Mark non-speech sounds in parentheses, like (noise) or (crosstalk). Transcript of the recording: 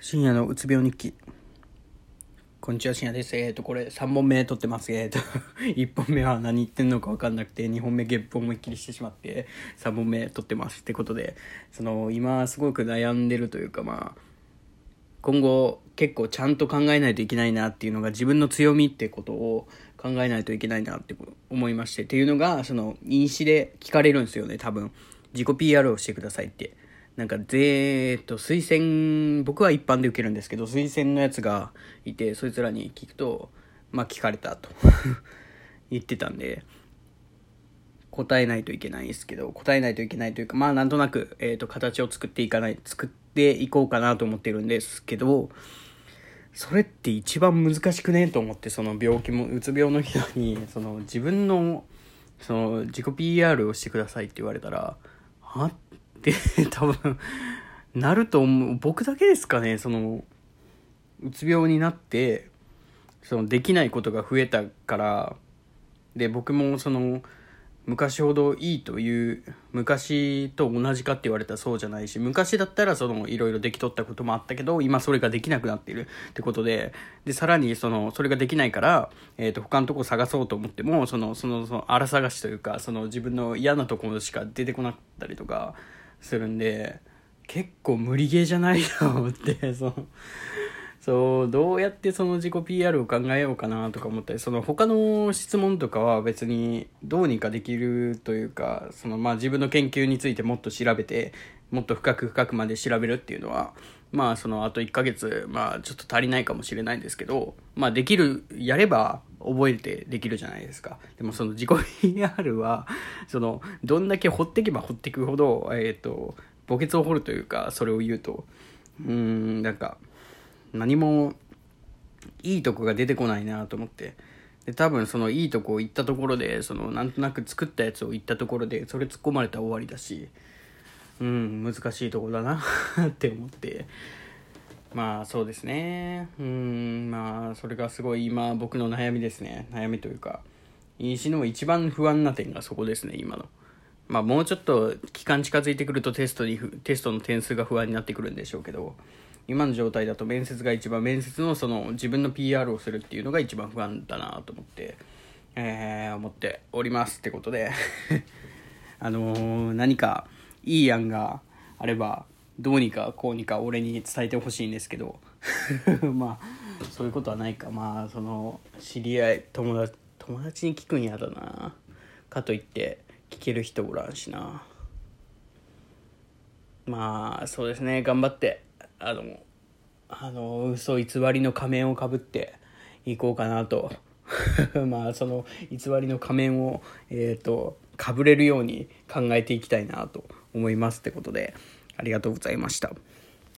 深夜のうつ病日記。こんにちは、深夜です。えっ、ー、と、これ3本目撮ってます。えっ、ー、と、(laughs) 1本目は何言ってんのか分かんなくて、2本目ゲップ思いっきりしてしまって、3本目撮ってます。ってことで、その、今すごく悩んでるというか、まあ、今後結構ちゃんと考えないといけないなっていうのが自分の強みってことを考えないといけないなって思いまして、っていうのが、その、飲酒で聞かれるんですよね、多分。自己 PR をしてくださいって。なんか、ぜーっと、推薦、僕は一般で受けるんですけど、推薦のやつがいて、そいつらに聞くと、まあ、聞かれたと。(laughs) 言ってたんで、答えないといけないんですけど、答えないといけないというか、まあ、なんとなく、えっ、ー、と、形を作っていかない、作っていこうかなと思ってるんですけど、それって一番難しくねと思って、その病気も、うつ病の人に、その自分の、その自己 PR をしてくださいって言われたら、は？っって (laughs) 多分なると思う。僕だけですかね。そのうつ病になってそのできないことが増えたから。で僕もその昔ほどいいという昔と同じかって言われたらそうじゃないし昔だったらそのいろいろできとったこともあったけど今それができなくなっている。ってことで。でさらにそのそれができないから、えー、と他のとこ探そうと思ってもそのそのその荒探しというかその自分の嫌なところしか出てこなかったりとか。するんで結構無理ゲーじゃないと思ってその (laughs) そうどうやってその自己 PR を考えようかなとか思ったりその他の質問とかは別にどうにかできるというかそのまあ自分の研究についてもっと調べてもっと深く深くまで調べるっていうのはまあそのあと1ヶ月まあちょっと足りないかもしれないんですけどまあできるやれば覚えてできるじゃないですか。でもその自己 (laughs) PR は、その、どんだけ掘っていけば掘っていくほど、えっ、ー、と、墓穴を掘るというか、それを言うと、うん、なんか、何も、いいとこが出てこないなと思って。で、多分そのいいとこ行ったところで、その、なんとなく作ったやつを言ったところで、それ突っ込まれたら終わりだし、うん、難しいとこだなって思って、まあそうですね。うんまあそれがすごい今僕の悩みですね。悩みというか飲酒の一番不安な点がそこですね今の。まあもうちょっと期間近づいてくるとテストにテストの点数が不安になってくるんでしょうけど今の状態だと面接が一番面接のその自分の PR をするっていうのが一番不安だなと思ってえー、思っておりますってことで。(laughs) あのー、何かいい案があればどうにかこうにか俺に伝えてほしいんですけど。(laughs) まあそういうことはないか。まあその知り合い友達友達に聞くんやだな。かといって聞ける人おらんしな。まあそうですね。頑張ってあのあの嘘偽りの仮面をかぶっていこうかなと。(laughs) まあその偽りの仮面をえっ、ー、とかぶれるように考えていきたいなと思いますってことで。ありがとうございました。